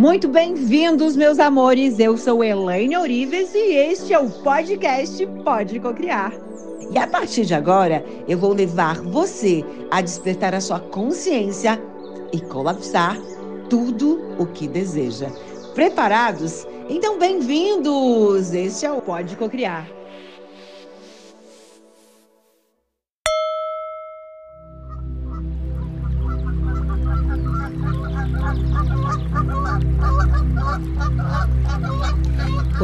Muito bem-vindos, meus amores. Eu sou Elaine Orives e este é o podcast Pode Cocriar. E a partir de agora, eu vou levar você a despertar a sua consciência e colapsar tudo o que deseja. Preparados? Então, bem-vindos! Este é o Pode Cocriar.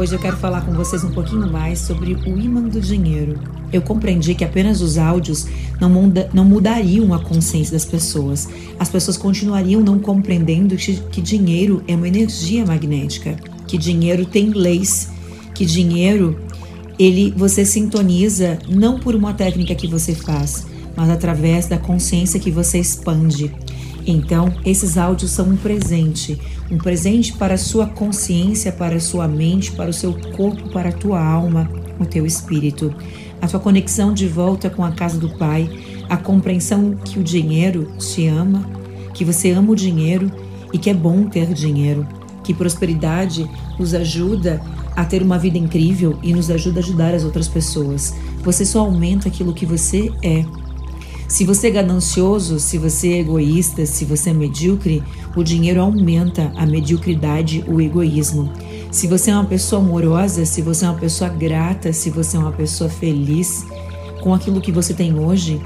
Hoje eu quero falar com vocês um pouquinho mais sobre o imã do dinheiro. Eu compreendi que apenas os áudios não, muda, não mudariam a consciência das pessoas. As pessoas continuariam não compreendendo que, dinheiro é uma energia magnética, que dinheiro tem leis, que dinheiro ele você sintoniza não por uma técnica que você faz, mas através da consciência que você expande. Então, esses áudios são um presente, um presente para a sua consciência, para a sua mente, para o seu corpo, para a tua alma, o teu espírito. A tua conexão de volta com a casa do Pai, a compreensão que o dinheiro te ama, que você ama o dinheiro e que é bom ter dinheiro, que prosperidade nos ajuda a ter uma vida incrível e nos ajuda a ajudar as outras pessoas. Você só aumenta aquilo que você é se você é ganancioso, se você é egoísta, se você é medíocre, o dinheiro aumenta a mediocridade, o egoísmo. Se você é uma pessoa amorosa, se você é uma pessoa grata, se você é uma pessoa feliz com aquilo que você tem hoje,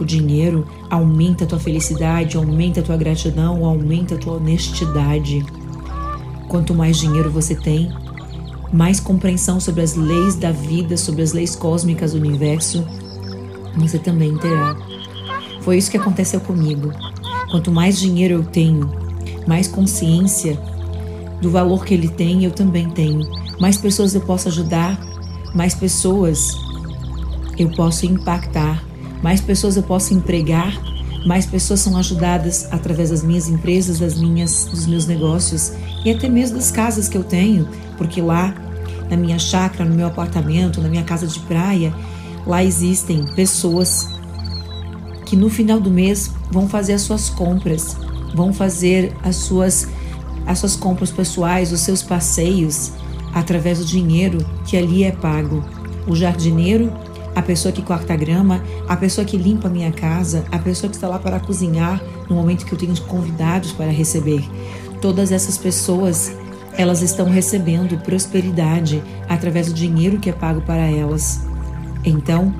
o dinheiro aumenta a tua felicidade, aumenta a tua gratidão, aumenta a tua honestidade. Quanto mais dinheiro você tem, mais compreensão sobre as leis da vida, sobre as leis cósmicas do universo, você também terá. Foi isso que aconteceu comigo. Quanto mais dinheiro eu tenho, mais consciência do valor que ele tem, eu também tenho. Mais pessoas eu posso ajudar, mais pessoas eu posso impactar, mais pessoas eu posso empregar, mais pessoas são ajudadas através das minhas empresas, das minhas, dos meus negócios e até mesmo das casas que eu tenho, porque lá na minha chácara, no meu apartamento, na minha casa de praia, lá existem pessoas que no final do mês vão fazer as suas compras, vão fazer as suas as suas compras pessoais, os seus passeios através do dinheiro que ali é pago. O jardineiro, a pessoa que corta grama, a pessoa que limpa a minha casa, a pessoa que está lá para cozinhar no momento que eu tenho convidados para receber. Todas essas pessoas, elas estão recebendo prosperidade através do dinheiro que é pago para elas. Então,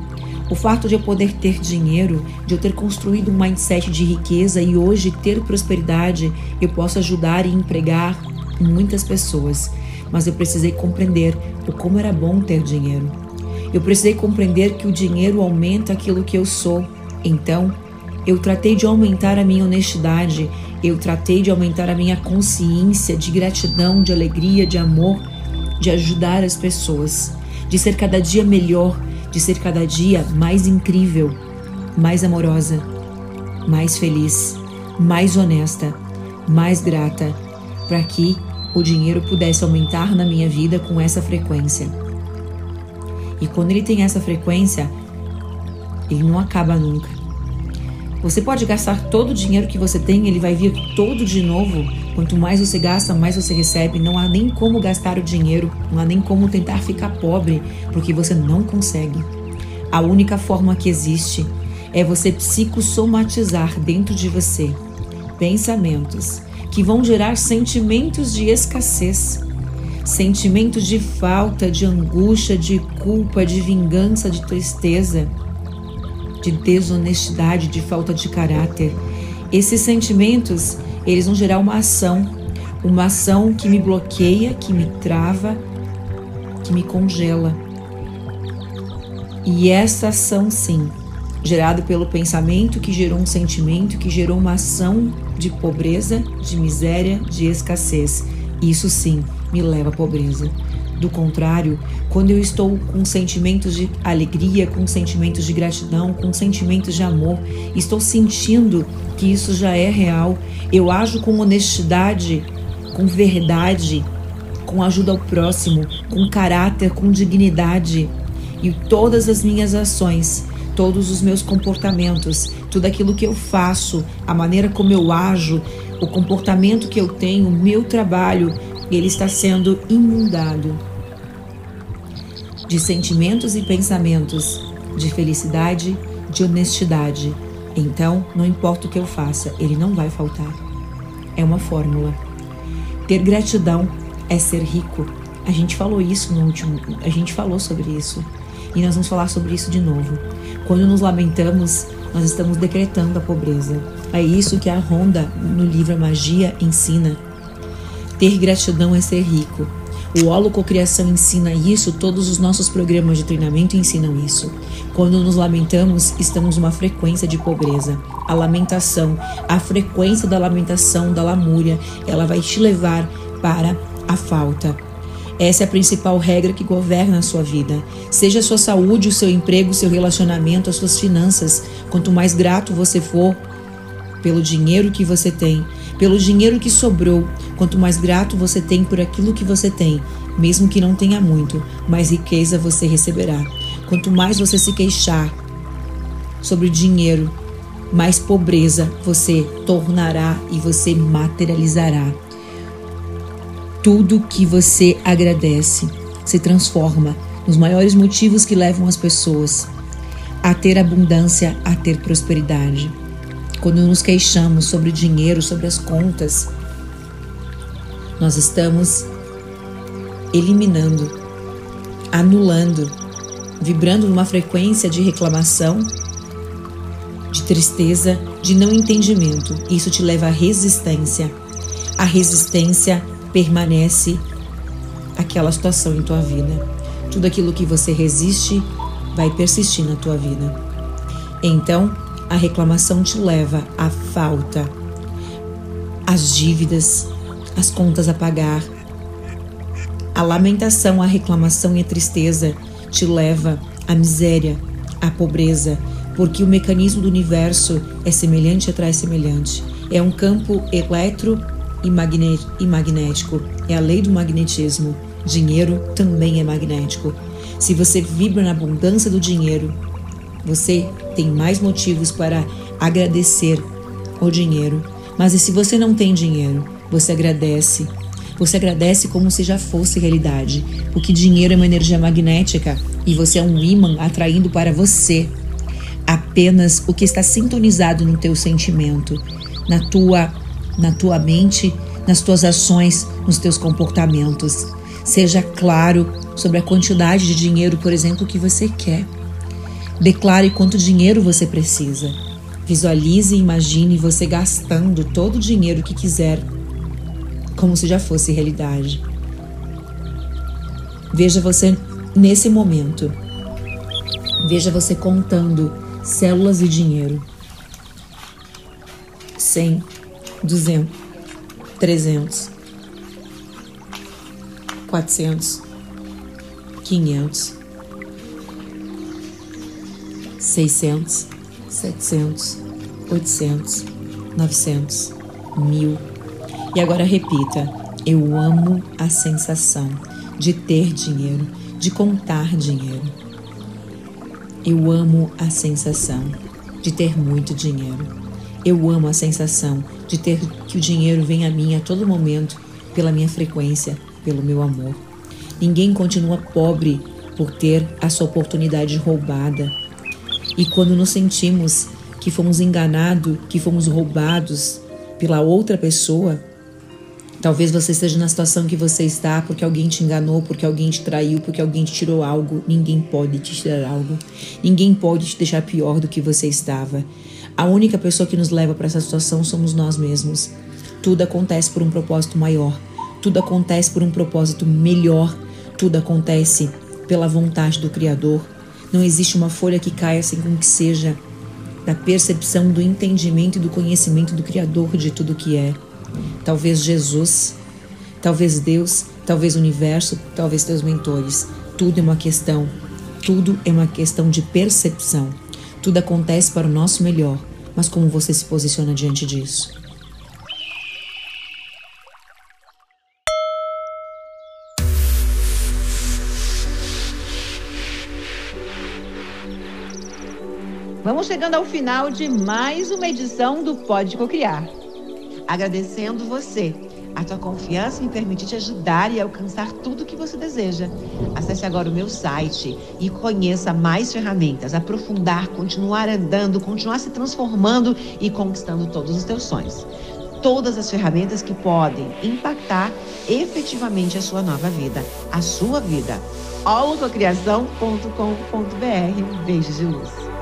o fato de eu poder ter dinheiro, de eu ter construído um mindset de riqueza e hoje ter prosperidade, eu posso ajudar e empregar muitas pessoas. Mas eu precisei compreender o como era bom ter dinheiro. Eu precisei compreender que o dinheiro aumenta aquilo que eu sou. Então, eu tratei de aumentar a minha honestidade, eu tratei de aumentar a minha consciência de gratidão, de alegria, de amor, de ajudar as pessoas, de ser cada dia melhor, de ser cada dia mais incrível, mais amorosa, mais feliz, mais honesta, mais grata, para que o dinheiro pudesse aumentar na minha vida com essa frequência. E quando ele tem essa frequência, ele não acaba nunca. Você pode gastar todo o dinheiro que você tem, ele vai vir todo de novo. Quanto mais você gasta, mais você recebe. Não há nem como gastar o dinheiro, não há nem como tentar ficar pobre, porque você não consegue. A única forma que existe é você psicossomatizar dentro de você pensamentos que vão gerar sentimentos de escassez, sentimentos de falta, de angústia, de culpa, de vingança, de tristeza de desonestidade, de falta de caráter. Esses sentimentos, eles vão gerar uma ação, uma ação que me bloqueia, que me trava, que me congela. E essa ação, sim, gerada pelo pensamento que gerou um sentimento, que gerou uma ação de pobreza, de miséria, de escassez. Isso sim me leva à pobreza. Do contrário, quando eu estou com sentimentos de alegria, com sentimentos de gratidão, com sentimentos de amor, estou sentindo que isso já é real, eu ajo com honestidade, com verdade, com ajuda ao próximo, com caráter, com dignidade. E todas as minhas ações, todos os meus comportamentos, tudo aquilo que eu faço, a maneira como eu ajo, o comportamento que eu tenho, o meu trabalho, ele está sendo inundado de sentimentos e pensamentos de felicidade, de honestidade. Então, não importa o que eu faça, ele não vai faltar. É uma fórmula. Ter gratidão é ser rico. A gente falou isso no último, a gente falou sobre isso. E nós vamos falar sobre isso de novo. Quando nos lamentamos, nós estamos decretando a pobreza. É isso que a Ronda no livro Magia ensina. Ter gratidão é ser rico. O Holococriação ensina isso, todos os nossos programas de treinamento ensinam isso. Quando nos lamentamos, estamos numa frequência de pobreza. A lamentação, a frequência da lamentação, da lamúria, ela vai te levar para a falta. Essa é a principal regra que governa a sua vida. Seja a sua saúde, o seu emprego, o seu relacionamento, as suas finanças. Quanto mais grato você for pelo dinheiro que você tem, pelo dinheiro que sobrou, quanto mais grato você tem por aquilo que você tem, mesmo que não tenha muito, mais riqueza você receberá. Quanto mais você se queixar sobre dinheiro, mais pobreza você tornará e você materializará. Tudo que você agradece se transforma nos maiores motivos que levam as pessoas a ter abundância, a ter prosperidade. Quando nos queixamos sobre o dinheiro, sobre as contas, nós estamos eliminando, anulando, vibrando numa frequência de reclamação, de tristeza, de não entendimento. Isso te leva à resistência. A resistência permanece aquela situação em tua vida. Tudo aquilo que você resiste vai persistir na tua vida. Então, a reclamação te leva à falta, às dívidas, às contas a pagar. A lamentação, a reclamação e a tristeza te leva à miséria, à pobreza, porque o mecanismo do universo é semelhante atrai semelhante. É um campo eletro e magnético. É a lei do magnetismo. Dinheiro também é magnético. Se você vibra na abundância do dinheiro, você tem mais motivos para agradecer o dinheiro. Mas e se você não tem dinheiro, você agradece. Você agradece como se já fosse realidade, porque dinheiro é uma energia magnética e você é um imã atraindo para você apenas o que está sintonizado no teu sentimento, na tua na tua mente, nas tuas ações, nos teus comportamentos. Seja claro sobre a quantidade de dinheiro, por exemplo, que você quer. Declare quanto dinheiro você precisa. Visualize e imagine você gastando todo o dinheiro que quiser, como se já fosse realidade. Veja você nesse momento. Veja você contando células e dinheiro. 100, 200, 300, 400, 500, 600, 700, 800, 900, mil. E agora repita: eu amo a sensação de ter dinheiro, de contar dinheiro. Eu amo a sensação de ter muito dinheiro. Eu amo a sensação de ter que o dinheiro vem a mim a todo momento pela minha frequência, pelo meu amor. Ninguém continua pobre por ter a sua oportunidade roubada. E quando nos sentimos que fomos enganados, que fomos roubados pela outra pessoa, talvez você esteja na situação que você está porque alguém te enganou, porque alguém te traiu, porque alguém te tirou algo. Ninguém pode te tirar algo. Ninguém pode te deixar pior do que você estava. A única pessoa que nos leva para essa situação somos nós mesmos. Tudo acontece por um propósito maior. Tudo acontece por um propósito melhor. Tudo acontece pela vontade do Criador. Não existe uma folha que caia sem que seja da percepção, do entendimento e do conhecimento do Criador de tudo que é. Talvez Jesus, talvez Deus, talvez o universo, talvez teus mentores. Tudo é uma questão. Tudo é uma questão de percepção. Tudo acontece para o nosso melhor, mas como você se posiciona diante disso? Vamos chegando ao final de mais uma edição do Pode Cocriar. Agradecendo você, a tua confiança em permitir te ajudar e alcançar tudo o que você deseja. Acesse agora o meu site e conheça mais ferramentas, aprofundar, continuar andando, continuar se transformando e conquistando todos os teus sonhos todas as ferramentas que podem impactar efetivamente a sua nova vida, a sua vida. holococriação.com.br. Um beijo de luz.